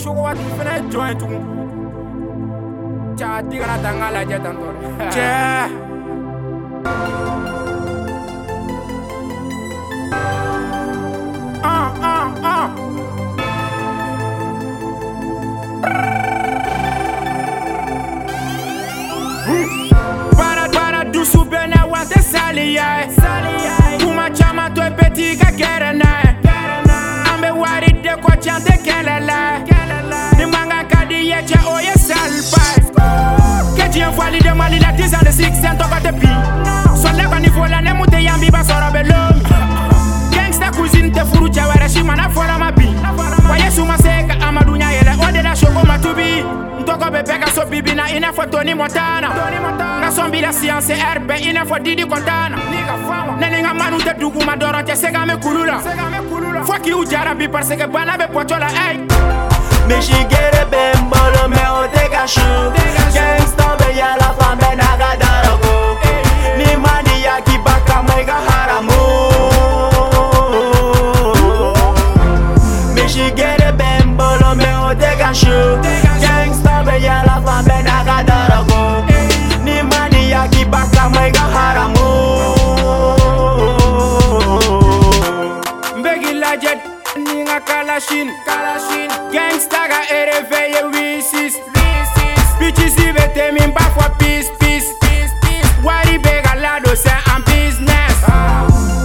sugu waati fɛnɛ ye jɔn ye tugun caa di kana taa n k'a lajɛ tan tɔ cɛ Uh, uh, uh. Para, para dusu bɛɛ na wa tɛ saliya ye kuma caman to bɛti ka gɛrɛ n'a. Ye an bɛ wari de kɔ can tɛ kɛlɛ la. ni mankan ka di ye cɛ o ye saliba ye kɛ diɲɛ fɔli de mali la dix ans de succès tɔgɔ tɛ bi sɔlɛ kɔni fɔ la ne mun tɛ yan bi b'a sɔrɔ bɛ lomi gangsta cousine tɛ furu cɛ wɛrɛ si ma n'a fɔra ma bi wa yesu ma se ka amadu ɲa yɛlɛ o de la sogo ma tubi n tɔgɔ bɛ bɛɛ ka so bibi na i n'a fɔ toni montana. N ka sɔn b'i la siyanse ɛri bɛɛ i n'a fɔ didi kɔntana ne ni n ka manu tɛ duguma dɔrɔn tɛ se ka mɛn kulu la fɔ k'iw jara bi parce que bana bɛ pɔtɔ la ey. Mishigere ben can. Gangsta la fa be na ga. Ni mani ya ki ga haramu. Mbegi la jet ni nga kalashin kalashin. Gangsta ga ye wisis wisis. Peace. Wari be ga la se business?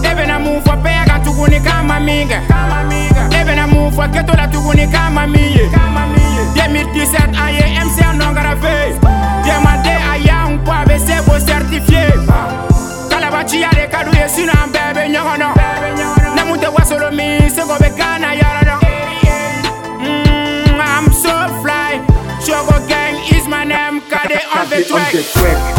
Ebe na mu fo pe ga tukuni kama minga. Kama minga. Ebe na keto la tukuni kama aye MC non gravé Demandé un bo certifié le kadu bebe nyono mi se go be kana no I'm so fly. Chooco gang is my name Kade on the track.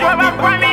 Yo,